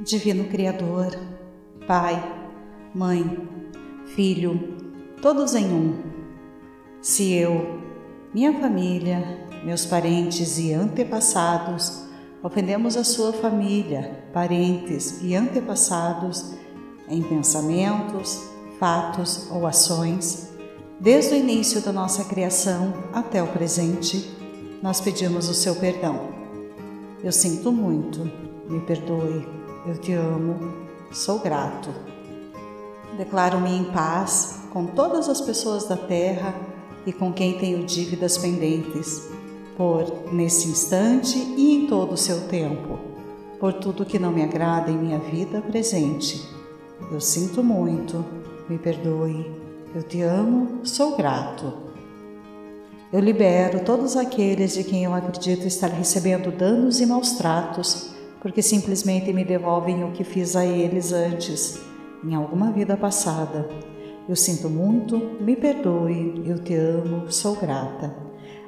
Divino Criador, Pai, Mãe, Filho, todos em um. Se eu, minha família, meus parentes e antepassados ofendemos a sua família, parentes e antepassados em pensamentos, fatos ou ações, desde o início da nossa criação até o presente, nós pedimos o seu perdão. Eu sinto muito, me perdoe eu te amo, sou grato. Declaro-me em paz com todas as pessoas da terra e com quem tenho dívidas pendentes, por nesse instante e em todo o seu tempo, por tudo que não me agrada em minha vida presente. Eu sinto muito, me perdoe, eu te amo, sou grato. Eu libero todos aqueles de quem eu acredito estar recebendo danos e maus tratos porque simplesmente me devolvem o que fiz a eles antes, em alguma vida passada. Eu sinto muito, me perdoe, eu te amo, sou grata.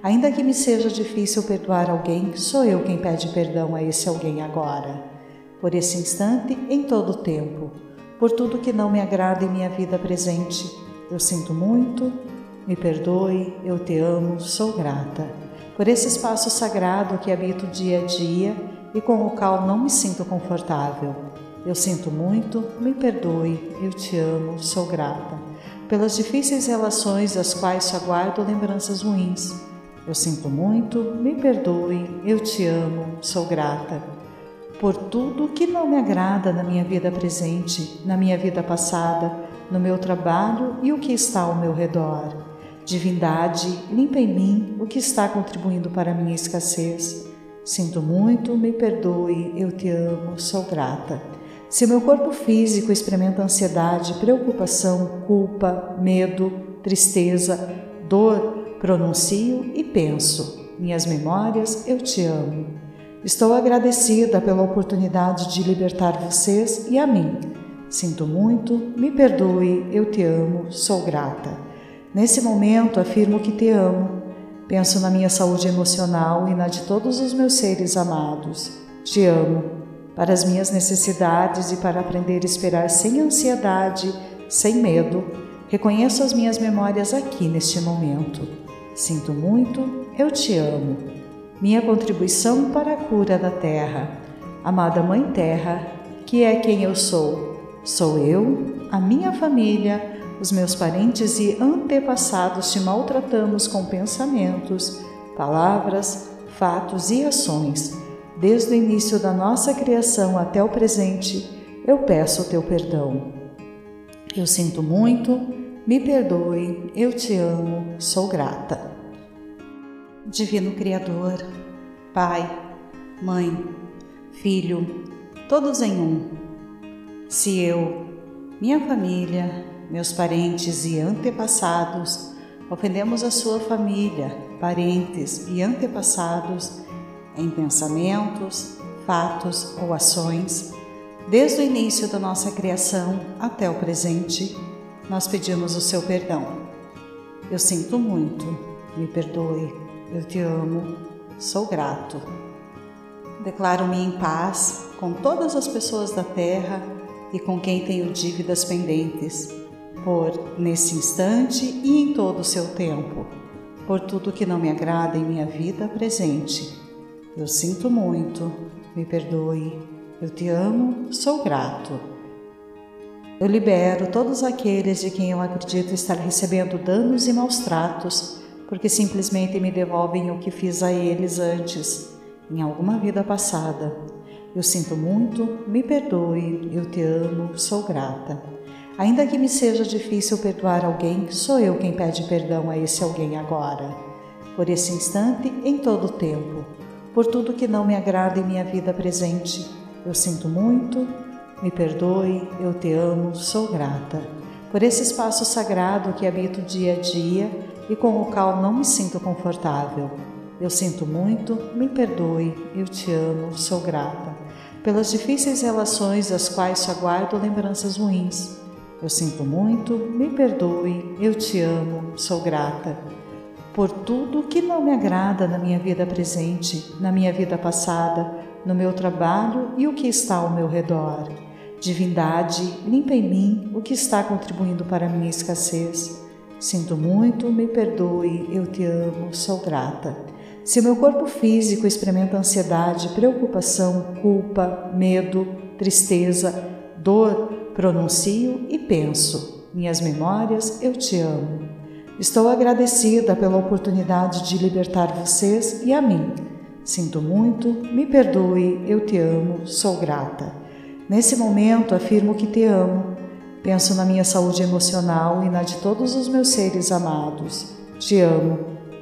Ainda que me seja difícil perdoar alguém, sou eu quem pede perdão a esse alguém agora. Por esse instante, em todo o tempo, por tudo que não me agrada em minha vida presente. Eu sinto muito, me perdoe, eu te amo, sou grata. Por esse espaço sagrado que habito dia a dia e com o qual não me sinto confortável. Eu sinto muito, me perdoe, eu te amo, sou grata. Pelas difíceis relações das quais só guardo lembranças ruins. Eu sinto muito, me perdoe, eu te amo, sou grata. Por tudo que não me agrada na minha vida presente, na minha vida passada, no meu trabalho e o que está ao meu redor. Divindade, limpa em mim o que está contribuindo para a minha escassez. Sinto muito, me perdoe, eu te amo, sou grata. Se meu corpo físico experimenta ansiedade, preocupação, culpa, medo, tristeza, dor, pronuncio e penso: minhas memórias, eu te amo. Estou agradecida pela oportunidade de libertar vocês e a mim. Sinto muito, me perdoe, eu te amo, sou grata. Nesse momento afirmo que te amo Penso na minha saúde emocional e na de todos os meus seres amados. Te amo para as minhas necessidades e para aprender a esperar sem ansiedade, sem medo. Reconheço as minhas memórias aqui neste momento. Sinto muito, eu te amo. Minha contribuição para a cura da Terra. Amada Mãe Terra, que é quem eu sou. Sou eu, a minha família, os meus parentes e antepassados te maltratamos com pensamentos, palavras, fatos e ações. Desde o início da nossa criação até o presente, eu peço o teu perdão. Eu sinto muito, me perdoe, eu te amo, sou grata. Divino Criador, Pai, Mãe, Filho, todos em um. Se eu, minha família, meus parentes e antepassados, ofendemos a sua família, parentes e antepassados em pensamentos, fatos ou ações, desde o início da nossa criação até o presente, nós pedimos o seu perdão. Eu sinto muito, me perdoe, eu te amo, sou grato. Declaro-me em paz com todas as pessoas da terra e com quem tenho dívidas pendentes por nesse instante e em todo o seu tempo, por tudo que não me agrada em minha vida presente. Eu sinto muito, me perdoe, eu te amo, sou grato. Eu libero todos aqueles de quem eu acredito estar recebendo danos e maus tratos, porque simplesmente me devolvem o que fiz a eles antes, em alguma vida passada. Eu sinto muito, me perdoe, eu te amo, sou grata. Ainda que me seja difícil perdoar alguém, sou eu quem pede perdão a esse alguém agora. Por esse instante, em todo o tempo, por tudo que não me agrada em minha vida presente. Eu sinto muito, me perdoe, eu te amo, sou grata. Por esse espaço sagrado que habito dia a dia e com o qual não me sinto confortável. Eu sinto muito, me perdoe, eu te amo, sou grata. Pelas difíceis relações das quais só guardo lembranças ruins eu sinto muito, me perdoe, eu te amo, sou grata. Por tudo que não me agrada na minha vida presente, na minha vida passada, no meu trabalho e o que está ao meu redor. Divindade, limpa em mim o que está contribuindo para a minha escassez. Sinto muito, me perdoe, eu te amo, sou grata. Se meu corpo físico experimenta ansiedade, preocupação, culpa, medo, tristeza, dor, pronuncio e penso: minhas memórias, eu te amo. Estou agradecida pela oportunidade de libertar vocês e a mim. Sinto muito, me perdoe, eu te amo, sou grata. Nesse momento afirmo que te amo. Penso na minha saúde emocional e na de todos os meus seres amados. Te amo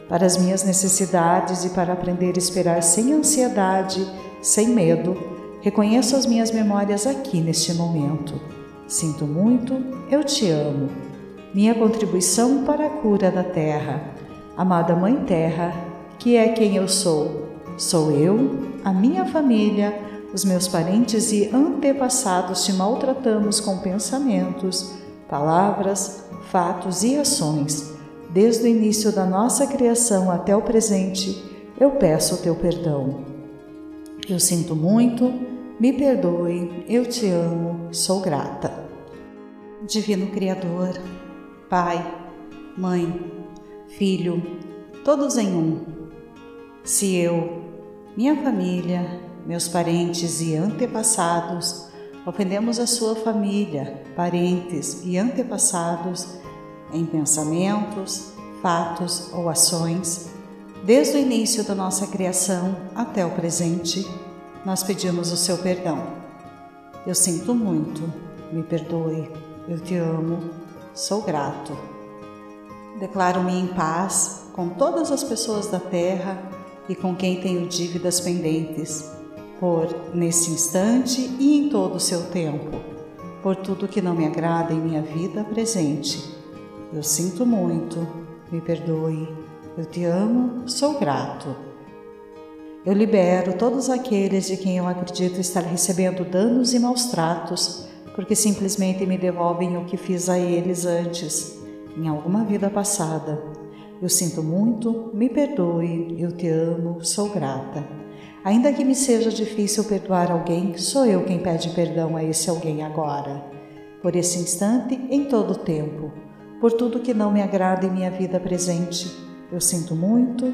para as minhas necessidades e para aprender a esperar sem ansiedade, sem medo. Reconheço as minhas memórias aqui neste momento. Sinto muito, eu te amo. Minha contribuição para a cura da terra. Amada Mãe Terra, que é quem eu sou. Sou eu, a minha família, os meus parentes e antepassados te maltratamos com pensamentos, palavras, fatos e ações Desde o início da nossa criação até o presente, eu peço o teu perdão. Eu sinto muito, me perdoe, eu te amo, sou grata. Divino Criador, Pai, Mãe, Filho, todos em um. Se eu, minha família, meus parentes e antepassados ofendemos a sua família, parentes e antepassados, em pensamentos, fatos ou ações, desde o início da nossa criação até o presente, nós pedimos o seu perdão. Eu sinto muito, me perdoe, eu te amo, sou grato. Declaro-me em paz com todas as pessoas da terra e com quem tenho dívidas pendentes, por nesse instante e em todo o seu tempo, por tudo que não me agrada em minha vida presente eu sinto muito, me perdoe. Eu te amo, sou grato. Eu libero todos aqueles de quem eu acredito estar recebendo danos e maus tratos, porque simplesmente me devolvem o que fiz a eles antes, em alguma vida passada. Eu sinto muito, me perdoe, eu te amo, sou grata. Ainda que me seja difícil perdoar alguém, sou eu quem pede perdão a esse alguém agora. Por esse instante, em todo o tempo por tudo que não me agrada em minha vida presente. Eu sinto muito,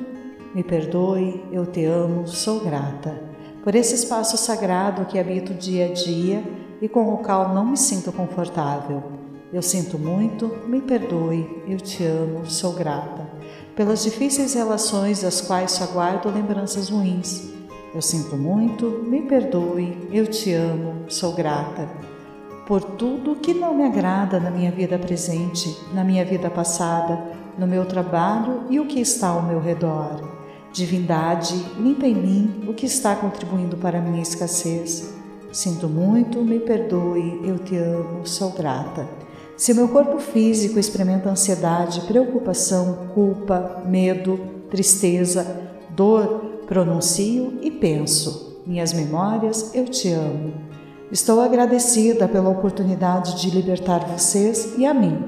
me perdoe, eu te amo, sou grata. Por esse espaço sagrado que habito dia a dia e com o qual não me sinto confortável. Eu sinto muito, me perdoe, eu te amo, sou grata. Pelas difíceis relações das quais só guardo lembranças ruins. Eu sinto muito, me perdoe, eu te amo, sou grata por tudo que não me agrada na minha vida presente, na minha vida passada, no meu trabalho e o que está ao meu redor. Divindade, limpa em mim o que está contribuindo para a minha escassez. Sinto muito, me perdoe, eu te amo, sou grata. Se meu corpo físico experimenta ansiedade, preocupação, culpa, medo, tristeza, dor, pronuncio e penso: minhas memórias, eu te amo. Estou agradecida pela oportunidade de libertar vocês e a mim.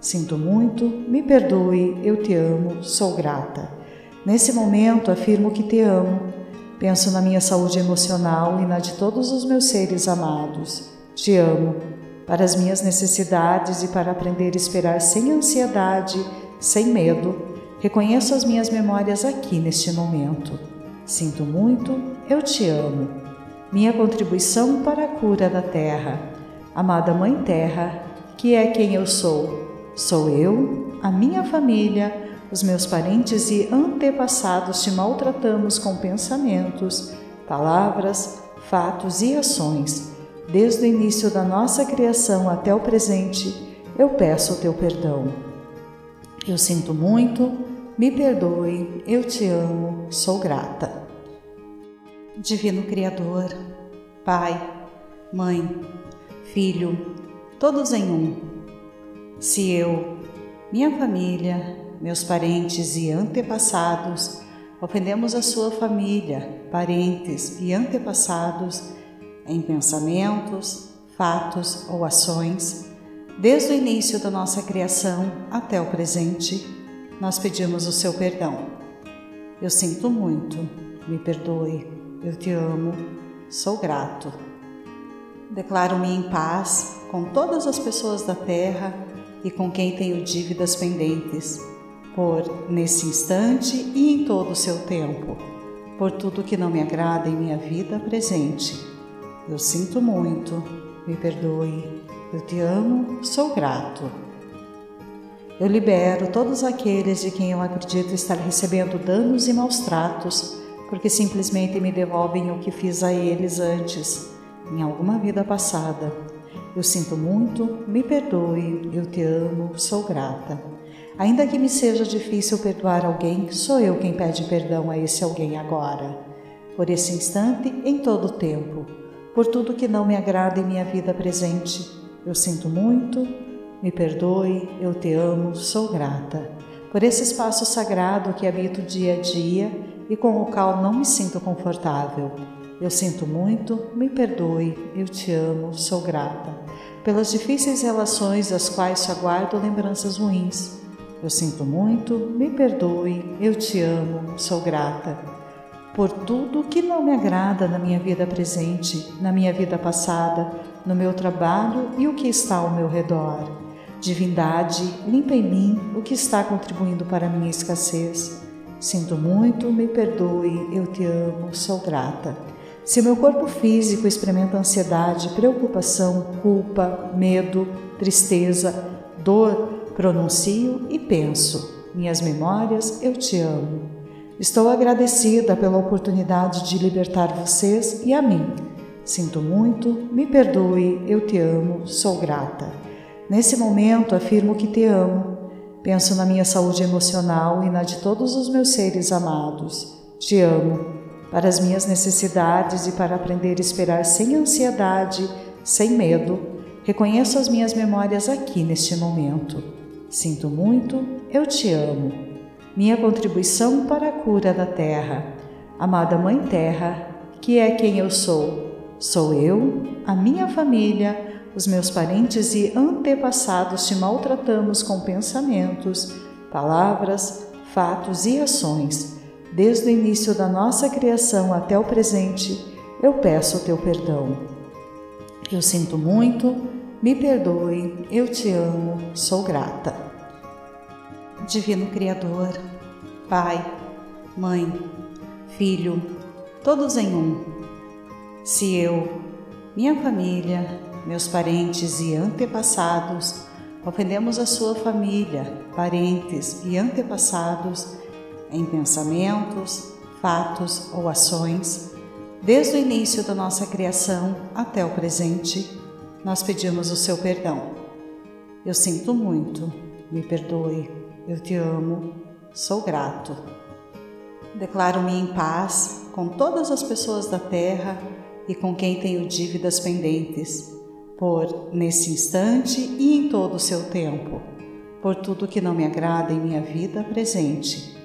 Sinto muito, me perdoe, eu te amo, sou grata. Nesse momento afirmo que te amo. Penso na minha saúde emocional e na de todos os meus seres amados. Te amo para as minhas necessidades e para aprender a esperar sem ansiedade, sem medo. Reconheço as minhas memórias aqui neste momento. Sinto muito, eu te amo minha contribuição para a cura da terra. Amada Mãe Terra, que é quem eu sou. Sou eu, a minha família, os meus parentes e antepassados te maltratamos com pensamentos, palavras, fatos e ações. Desde o início da nossa criação até o presente, eu peço o teu perdão. Eu sinto muito, me perdoe, eu te amo, sou grata. Divino Criador, Pai, Mãe, Filho, todos em um. Se eu, minha família, meus parentes e antepassados ofendemos a sua família, parentes e antepassados em pensamentos, fatos ou ações, desde o início da nossa criação até o presente, nós pedimos o seu perdão. Eu sinto muito, me perdoe eu te amo, sou grato. Declaro-me em paz com todas as pessoas da terra e com quem tenho dívidas pendentes, por nesse instante e em todo o seu tempo, por tudo que não me agrada em minha vida presente. Eu sinto muito, me perdoe, eu te amo, sou grato. Eu libero todos aqueles de quem eu acredito estar recebendo danos e maus tratos, porque simplesmente me devolvem o que fiz a eles antes, em alguma vida passada. Eu sinto muito, me perdoe, eu te amo, sou grata. Ainda que me seja difícil perdoar alguém, sou eu quem pede perdão a esse alguém agora. Por esse instante, em todo o tempo, por tudo que não me agrada em minha vida presente. Eu sinto muito, me perdoe, eu te amo, sou grata. Por esse espaço sagrado que habito dia a dia e com o qual não me sinto confortável. Eu sinto muito, me perdoe, eu te amo, sou grata. Pelas difíceis relações das quais só guardo lembranças ruins. Eu sinto muito, me perdoe, eu te amo, sou grata. Por tudo que não me agrada na minha vida presente, na minha vida passada, no meu trabalho e o que está ao meu redor. Divindade, limpa em mim o que está contribuindo para a minha escassez. Sinto muito, me perdoe, eu te amo, sou grata. Se meu corpo físico experimenta ansiedade, preocupação, culpa, medo, tristeza, dor, pronuncio e penso: minhas memórias, eu te amo. Estou agradecida pela oportunidade de libertar vocês e a mim. Sinto muito, me perdoe, eu te amo, sou grata. Nesse momento afirmo que te amo. Penso na minha saúde emocional e na de todos os meus seres amados. Te amo para as minhas necessidades e para aprender a esperar sem ansiedade, sem medo. Reconheço as minhas memórias aqui neste momento. Sinto muito, eu te amo. Minha contribuição para a cura da terra. Amada Mãe Terra, que é quem eu sou. Sou eu, a minha família, os meus parentes e antepassados te maltratamos com pensamentos, palavras, fatos e ações desde o início da nossa criação até o presente, eu peço o teu perdão. Eu sinto muito, me perdoe, eu te amo, sou grata. Divino Criador, Pai, Mãe, Filho, todos em um. Se eu, minha família, meus parentes e antepassados ofendemos a sua família, parentes e antepassados, em pensamentos, fatos ou ações, desde o início da nossa criação até o presente, nós pedimos o seu perdão. Eu sinto muito, me perdoe, eu te amo, sou grato. Declaro-me em paz com todas as pessoas da terra e com quem tenho dívidas pendentes, por nesse instante e em todo o seu tempo, por tudo que não me agrada em minha vida presente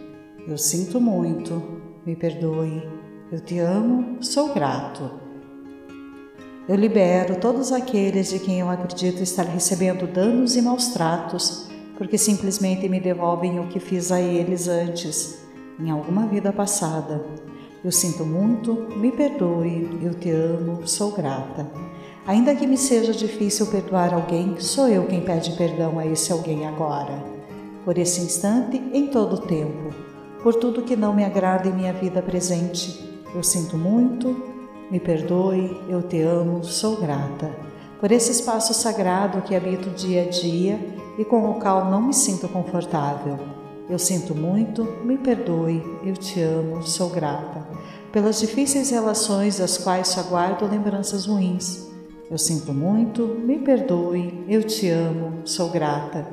eu sinto muito, me perdoe, eu te amo, sou grato. Eu libero todos aqueles de quem eu acredito estar recebendo danos e maus tratos, porque simplesmente me devolvem o que fiz a eles antes, em alguma vida passada. Eu sinto muito, me perdoe, eu te amo, sou grata. Ainda que me seja difícil perdoar alguém, sou eu quem pede perdão a esse alguém agora. Por esse instante, em todo o tempo por tudo que não me agrada em minha vida presente. Eu sinto muito, me perdoe, eu te amo, sou grata. Por esse espaço sagrado que habito dia a dia e com o qual não me sinto confortável. Eu sinto muito, me perdoe, eu te amo, sou grata. Pelas difíceis relações das quais só guardo lembranças ruins. Eu sinto muito, me perdoe, eu te amo, sou grata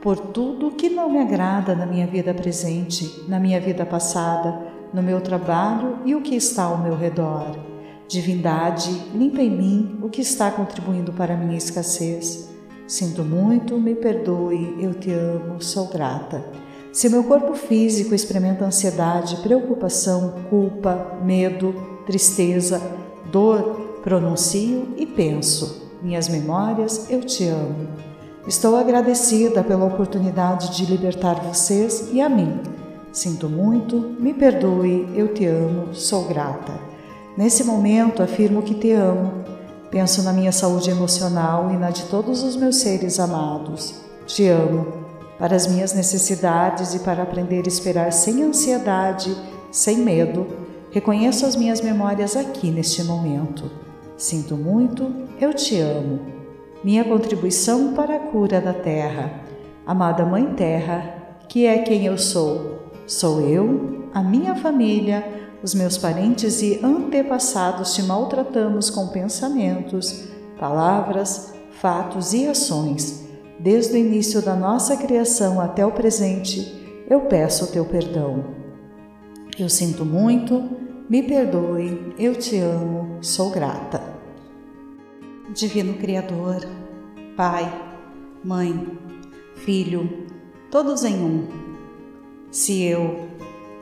por tudo que não me agrada na minha vida presente, na minha vida passada, no meu trabalho e o que está ao meu redor. Divindade, limpa em mim o que está contribuindo para a minha escassez. Sinto muito, me perdoe, eu te amo, sou grata. Se meu corpo físico experimenta ansiedade, preocupação, culpa, medo, tristeza, dor, pronuncio e penso: minhas memórias, eu te amo. Estou agradecida pela oportunidade de libertar vocês e a mim. Sinto muito, me perdoe, eu te amo, sou grata. Nesse momento, afirmo que te amo. Penso na minha saúde emocional e na de todos os meus seres amados. Te amo para as minhas necessidades e para aprender a esperar sem ansiedade, sem medo. Reconheço as minhas memórias aqui neste momento. Sinto muito, eu te amo. Minha contribuição para a cura da Terra. Amada Mãe Terra, que é quem eu sou. Sou eu, a minha família, os meus parentes e antepassados te maltratamos com pensamentos, palavras, fatos e ações. Desde o início da nossa criação até o presente, eu peço o teu perdão. Eu sinto muito, me perdoe, eu te amo, sou grata. Divino Criador, Pai, Mãe, Filho, todos em um. Se eu,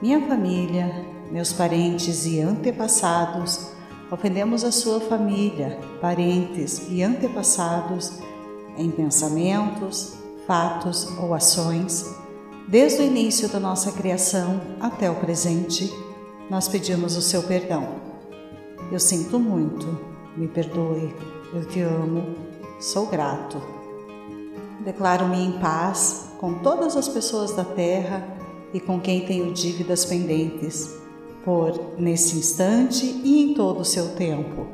minha família, meus parentes e antepassados ofendemos a sua família, parentes e antepassados em pensamentos, fatos ou ações, desde o início da nossa criação até o presente, nós pedimos o seu perdão. Eu sinto muito, me perdoe, eu te amo, sou grato. Declaro-me em paz com todas as pessoas da terra e com quem tenho dívidas pendentes, por nesse instante e em todo o seu tempo,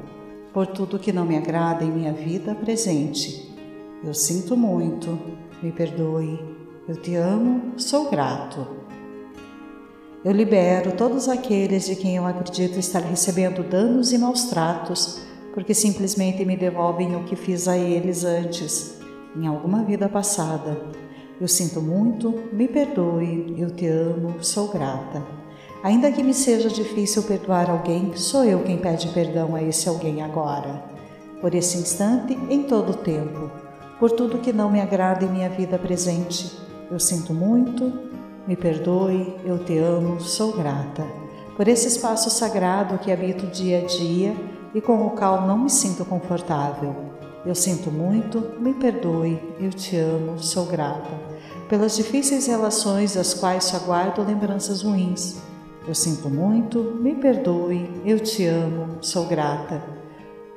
por tudo que não me agrada em minha vida presente. Eu sinto muito, me perdoe, eu te amo, sou grato. Eu libero todos aqueles de quem eu acredito estar recebendo danos e maus tratos, porque simplesmente me devolvem o que fiz a eles antes, em alguma vida passada. Eu sinto muito, me perdoe, eu te amo, sou grata. Ainda que me seja difícil perdoar alguém, sou eu quem pede perdão a esse alguém agora. Por esse instante, em todo o tempo, por tudo que não me agrada em minha vida presente, eu sinto muito, me perdoe, eu te amo, sou grata. Por esse espaço sagrado que habito dia a dia e com o qual não me sinto confortável. Eu sinto muito, me perdoe, eu te amo, sou grata. Pelas difíceis relações das quais só guardo lembranças ruins. Eu sinto muito, me perdoe, eu te amo, sou grata.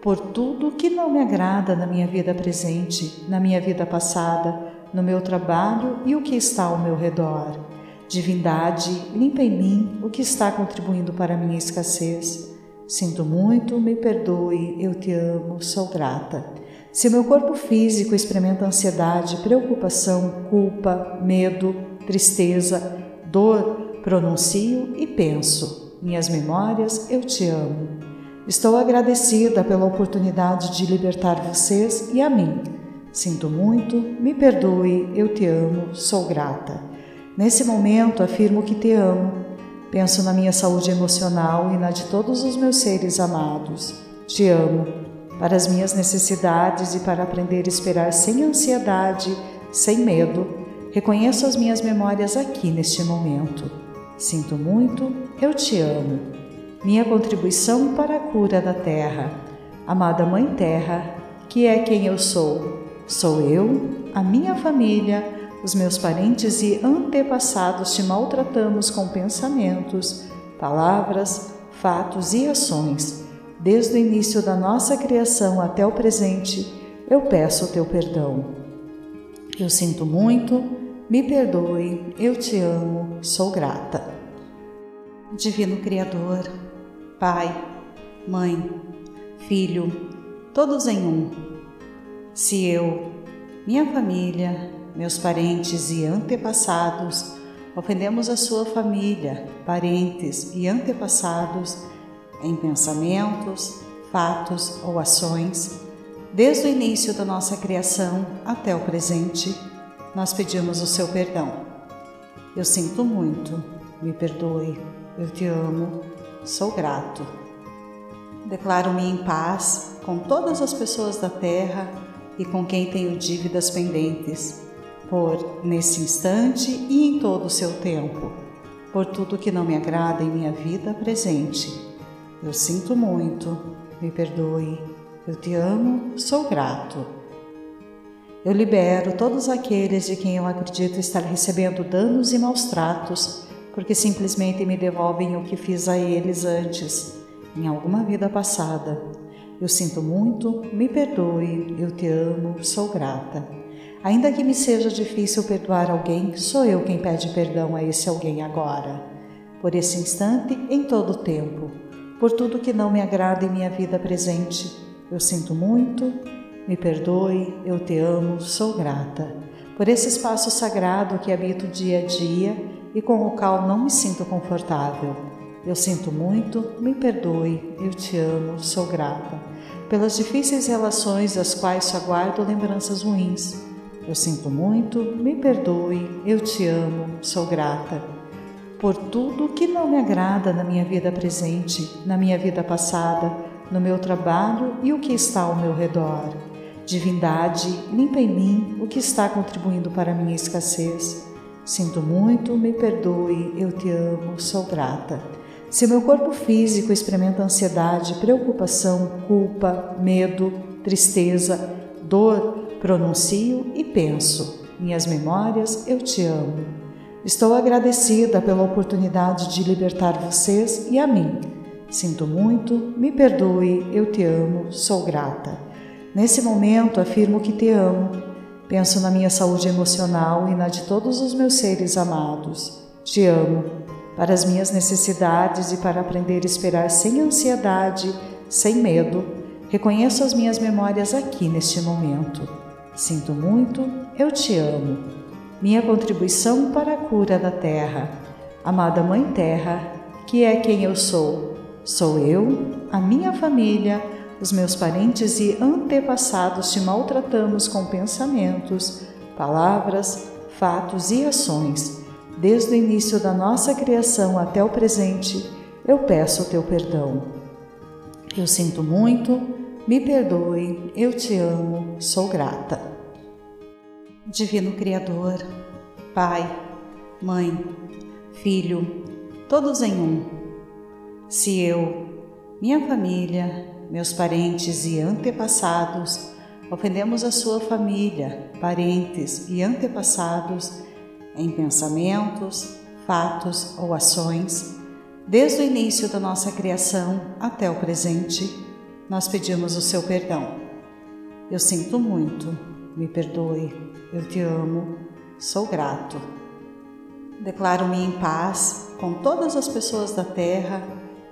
Por tudo que não me agrada na minha vida presente, na minha vida passada, no meu trabalho e o que está ao meu redor. Divindade, limpa em mim o que está contribuindo para a minha escassez. Sinto muito, me perdoe, eu te amo, sou grata. Se meu corpo físico experimenta ansiedade, preocupação, culpa, medo, tristeza, dor, pronuncio e penso: minhas memórias, eu te amo. Estou agradecida pela oportunidade de libertar vocês e a mim. Sinto muito, me perdoe, eu te amo, sou grata. Nesse momento afirmo que te amo. Penso na minha saúde emocional e na de todos os meus seres amados. Te amo para as minhas necessidades e para aprender a esperar sem ansiedade, sem medo, reconheço as minhas memórias aqui neste momento. Sinto muito, eu te amo. Minha contribuição para a cura da Terra. Amada Mãe Terra, que é quem eu sou. Sou eu, a minha família, os meus parentes e antepassados te maltratamos com pensamentos, palavras, fatos e ações desde o início da nossa criação até o presente, eu peço o teu perdão. Eu sinto muito, me perdoe, eu te amo, sou grata. Divino Criador, Pai, Mãe, Filho, todos em um. Se eu, minha família, meus parentes e antepassados ofendemos a sua família, parentes e antepassados, em pensamentos, fatos ou ações, desde o início da nossa criação até o presente, nós pedimos o seu perdão. Eu sinto muito, me perdoe, eu te amo, sou grato. Declaro-me em paz com todas as pessoas da terra e com quem tenho dívidas pendentes, por nesse instante e em todo o seu tempo, por tudo que não me agrada em minha vida presente. Eu sinto muito, me perdoe, eu te amo, sou grato. Eu libero todos aqueles de quem eu acredito estar recebendo danos e maus tratos, porque simplesmente me devolvem o que fiz a eles antes, em alguma vida passada. Eu sinto muito, me perdoe, eu te amo, sou grata. Ainda que me seja difícil perdoar alguém, sou eu quem pede perdão a esse alguém agora. Por esse instante, em todo o tempo, por tudo que não me agrada em minha vida presente. Eu sinto muito, me perdoe, eu te amo, sou grata. Por esse espaço sagrado que habito dia a dia e com o qual não me sinto confortável. Eu sinto muito, me perdoe, eu te amo, sou grata. Pelas difíceis relações das quais só guardo lembranças ruins. Eu sinto muito, me perdoe, eu te amo, sou grata. Por tudo que não me agrada na minha vida presente, na minha vida passada, no meu trabalho e o que está ao meu redor. Divindade, limpa em mim o que está contribuindo para a minha escassez. Sinto muito, me perdoe, eu te amo, sou grata. Se meu corpo físico experimenta ansiedade, preocupação, culpa, medo, tristeza, dor, pronuncio e penso: minhas memórias, eu te amo. Estou agradecida pela oportunidade de libertar vocês e a mim. Sinto muito, me perdoe, eu te amo, sou grata. Nesse momento afirmo que te amo. Penso na minha saúde emocional e na de todos os meus seres amados. Te amo para as minhas necessidades e para aprender a esperar sem ansiedade, sem medo. Reconheço as minhas memórias aqui neste momento. Sinto muito, eu te amo. Minha contribuição para a cura da terra. Amada Mãe Terra, que é quem eu sou. Sou eu, a minha família, os meus parentes e antepassados te maltratamos com pensamentos, palavras, fatos e ações desde o início da nossa criação até o presente, eu peço o teu perdão. Eu sinto muito, me perdoe, eu te amo, sou grata. Divino Criador, Pai, Mãe, Filho, todos em um. Se eu, minha família, meus parentes e antepassados ofendemos a sua família, parentes e antepassados, em pensamentos, fatos ou ações, desde o início da nossa criação até o presente, nós pedimos o seu perdão. Eu sinto muito, me perdoe, eu te amo, sou grato. Declaro-me em paz com todas as pessoas da terra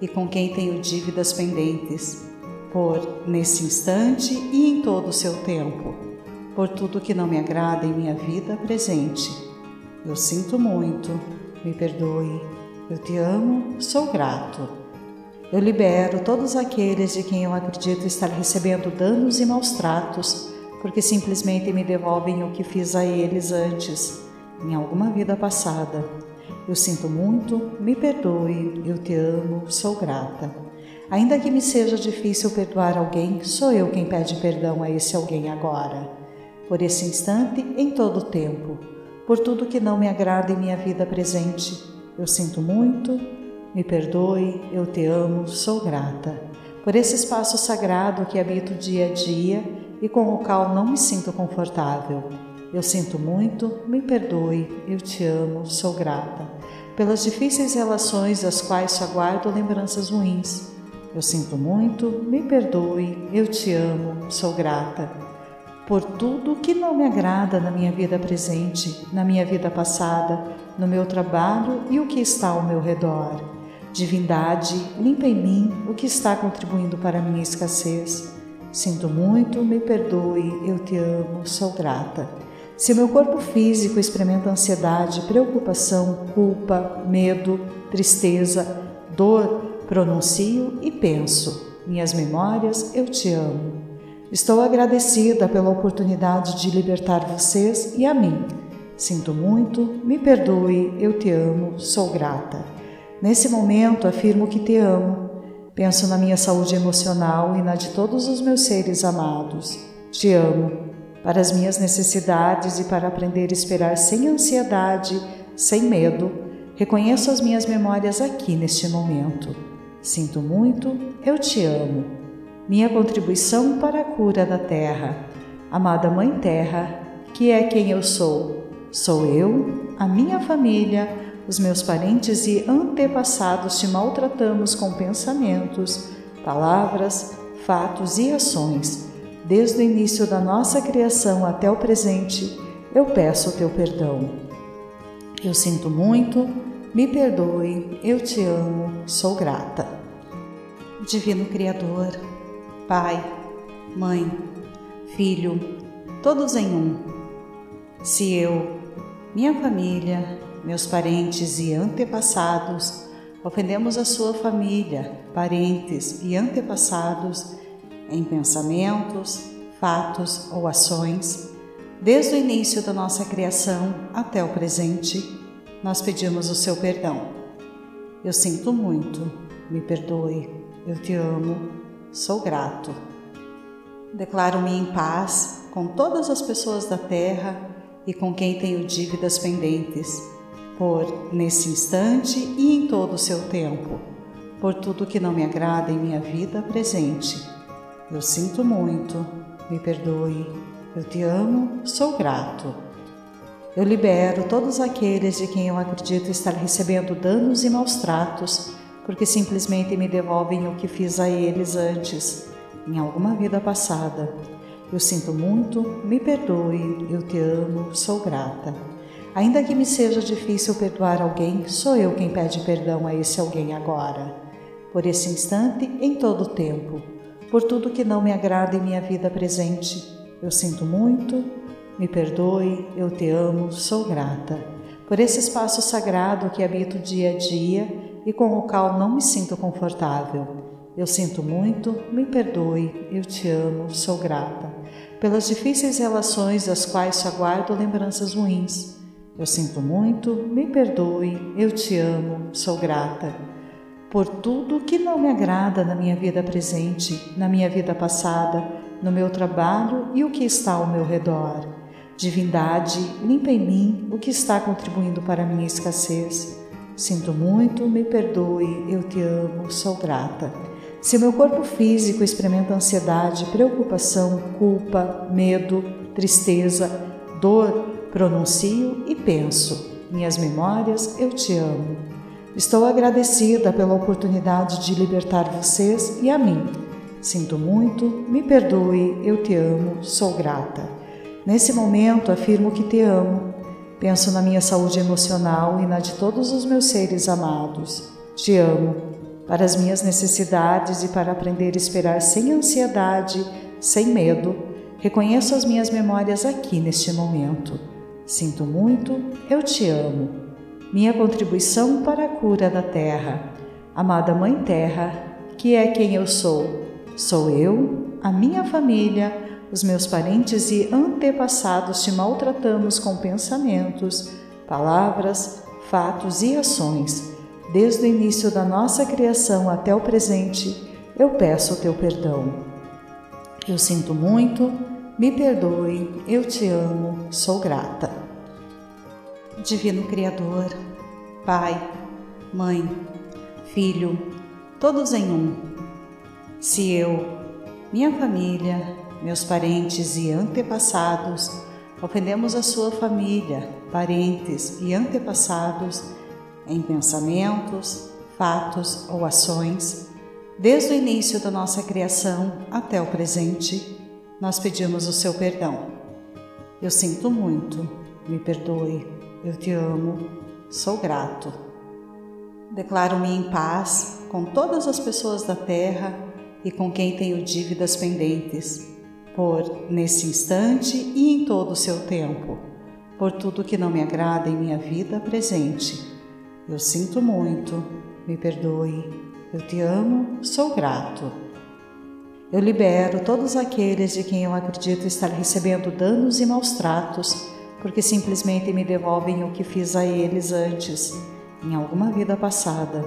e com quem tenho dívidas pendentes, por nesse instante e em todo o seu tempo, por tudo que não me agrada em minha vida presente eu sinto muito, me perdoe. Eu te amo, sou grato. Eu libero todos aqueles de quem eu acredito estar recebendo danos e maus tratos, porque simplesmente me devolvem o que fiz a eles antes, em alguma vida passada. Eu sinto muito, me perdoe, eu te amo, sou grata. Ainda que me seja difícil perdoar alguém, sou eu quem pede perdão a esse alguém agora. Por esse instante, em todo o tempo por tudo que não me agrada em minha vida presente. Eu sinto muito, me perdoe, eu te amo, sou grata. Por esse espaço sagrado que habito dia a dia e com o qual não me sinto confortável. Eu sinto muito, me perdoe, eu te amo, sou grata. Pelas difíceis relações das quais só guardo lembranças ruins. Eu sinto muito, me perdoe, eu te amo, sou grata por tudo que não me agrada na minha vida presente, na minha vida passada, no meu trabalho e o que está ao meu redor. Divindade, limpa em mim o que está contribuindo para a minha escassez. Sinto muito, me perdoe, eu te amo, sou grata. Se meu corpo físico experimenta ansiedade, preocupação, culpa, medo, tristeza, dor, pronuncio e penso: minhas memórias, eu te amo. Estou agradecida pela oportunidade de libertar vocês e a mim. Sinto muito, me perdoe, eu te amo, sou grata. Nesse momento afirmo que te amo. Penso na minha saúde emocional e na de todos os meus seres amados. Te amo para as minhas necessidades e para aprender a esperar sem ansiedade, sem medo. Reconheço as minhas memórias aqui neste momento. Sinto muito, eu te amo minha contribuição para a cura da terra. Amada Mãe Terra, que é quem eu sou. Sou eu, a minha família, os meus parentes e antepassados te maltratamos com pensamentos, palavras, fatos e ações, desde o início da nossa criação até o presente, eu peço o teu perdão. Eu sinto muito, me perdoe, eu te amo, sou grata. Divino Criador, Pai, Mãe, Filho, todos em um. Se eu, minha família, meus parentes e antepassados, ofendemos a sua família, parentes e antepassados em pensamentos, fatos ou ações, desde o início da nossa criação até o presente, nós pedimos o seu perdão. Eu sinto muito, me perdoe, eu te amo, sou grato. Declaro-me em paz com todas as pessoas da terra e com quem tenho dívidas pendentes por nesse instante e em todo o seu tempo, por tudo que não me agrada em minha vida presente. Eu sinto muito, me perdoe, eu te amo, sou grato. Eu libero todos aqueles de quem eu acredito estar recebendo danos e maus tratos, porque simplesmente me devolvem o que fiz a eles antes, em alguma vida passada. Eu sinto muito, me perdoe, eu te amo, sou grata. Ainda que me seja difícil perdoar alguém, sou eu quem pede perdão a esse alguém agora. Por esse instante, em todo o tempo, por tudo que não me agrada em minha vida presente. Eu sinto muito, me perdoe, eu te amo, sou grata. Por esse espaço sagrado que habito dia a dia e com o qual não me sinto confortável. Eu sinto muito, me perdoe, eu te amo, sou grata. Pelas difíceis relações das quais só guardo lembranças ruins eu sinto muito, me perdoe, eu te amo, sou grata por tudo que não me agrada na minha vida presente, na minha vida passada, no meu trabalho e o que está ao meu redor. Divindade, limpa em mim o que está contribuindo para a minha escassez. Sinto muito, me perdoe, eu te amo, sou grata. Se meu corpo físico experimenta ansiedade, preocupação, culpa, medo, tristeza, dor, pronuncio e penso: minhas memórias, eu te amo. Estou agradecida pela oportunidade de libertar vocês e a mim. Sinto muito, me perdoe, eu te amo, sou grata. Nesse momento afirmo que te amo. Penso na minha saúde emocional e na de todos os meus seres amados. Te amo para as minhas necessidades e para aprender a esperar sem ansiedade, sem medo. Reconheço as minhas memórias aqui neste momento. Sinto muito, eu te amo. Minha contribuição para a cura da terra. Amada Mãe Terra, que é quem eu sou. Sou eu, a minha família, os meus parentes e antepassados te maltratamos com pensamentos, palavras, fatos e ações. Desde o início da nossa criação até o presente, eu peço o teu perdão. Eu sinto muito, me perdoe, eu te amo, sou grata. Divino Criador, Pai, Mãe, Filho, todos em um. Se eu, minha família, meus parentes e antepassados. Ofendemos a sua família, parentes e antepassados em pensamentos, fatos ou ações, desde o início da nossa criação até o presente, nós pedimos o seu perdão. Eu sinto muito, me perdoe, eu te amo, sou grato. Declaro-me em paz com todas as pessoas da terra e com quem tenho dívidas pendentes, por nesse instante e em todo o seu tempo, por tudo que não me agrada em minha vida presente. Eu sinto muito, me perdoe, eu te amo, sou grato. Eu libero todos aqueles de quem eu acredito estar recebendo danos e maus tratos, porque simplesmente me devolvem o que fiz a eles antes, em alguma vida passada.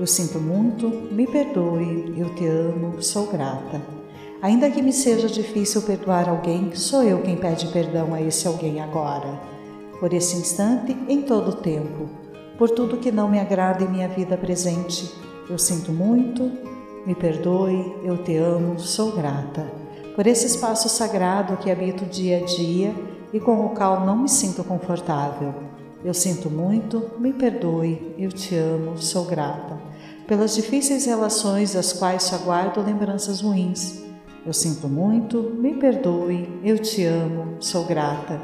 Eu sinto muito, me perdoe, eu te amo, sou grata. Ainda que me seja difícil perdoar alguém, sou eu quem pede perdão a esse alguém agora. Por esse instante, em todo o tempo, por tudo que não me agrada em minha vida presente, eu sinto muito, me perdoe, eu te amo, sou grata. Por esse espaço sagrado que habito dia a dia e com o qual não me sinto confortável. Eu sinto muito, me perdoe, eu te amo, sou grata. Pelas difíceis relações das quais te aguardo lembranças ruins. Eu sinto muito, me perdoe, eu te amo, sou grata.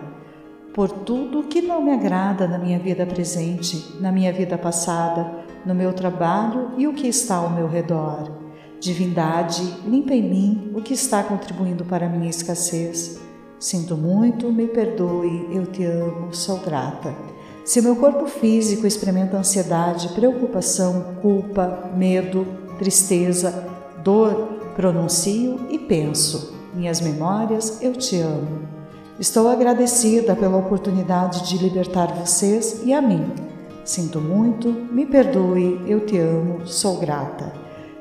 Por tudo que não me agrada na minha vida presente, na minha vida passada, no meu trabalho e o que está ao meu redor. Divindade, limpa em mim o que está contribuindo para a minha escassez. Sinto muito, me perdoe, eu te amo, sou grata. Se meu corpo físico experimenta ansiedade, preocupação, culpa, medo, tristeza, dor, pronuncio e penso. Minhas memórias, eu te amo. Estou agradecida pela oportunidade de libertar vocês e a mim. Sinto muito, me perdoe, eu te amo, sou grata.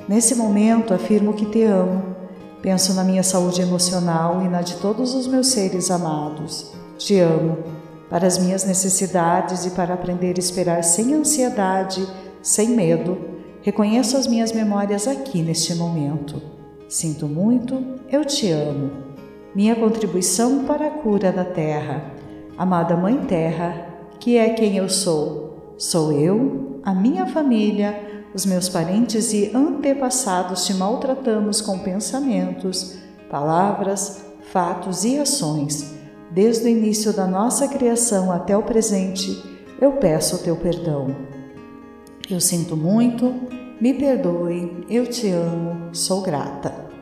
Nesse momento afirmo que te amo. Penso na minha saúde emocional e na de todos os meus seres amados. Te amo para as minhas necessidades e para aprender a esperar sem ansiedade, sem medo. Reconheço as minhas memórias aqui neste momento. Sinto muito, eu te amo. Minha contribuição para a cura da terra. Amada Mãe Terra, que é quem eu sou. Sou eu, a minha família, os meus parentes e antepassados te maltratamos com pensamentos, palavras, fatos e ações desde o início da nossa criação até o presente, eu peço o teu perdão. Eu sinto muito, me perdoe, eu te amo, sou grata.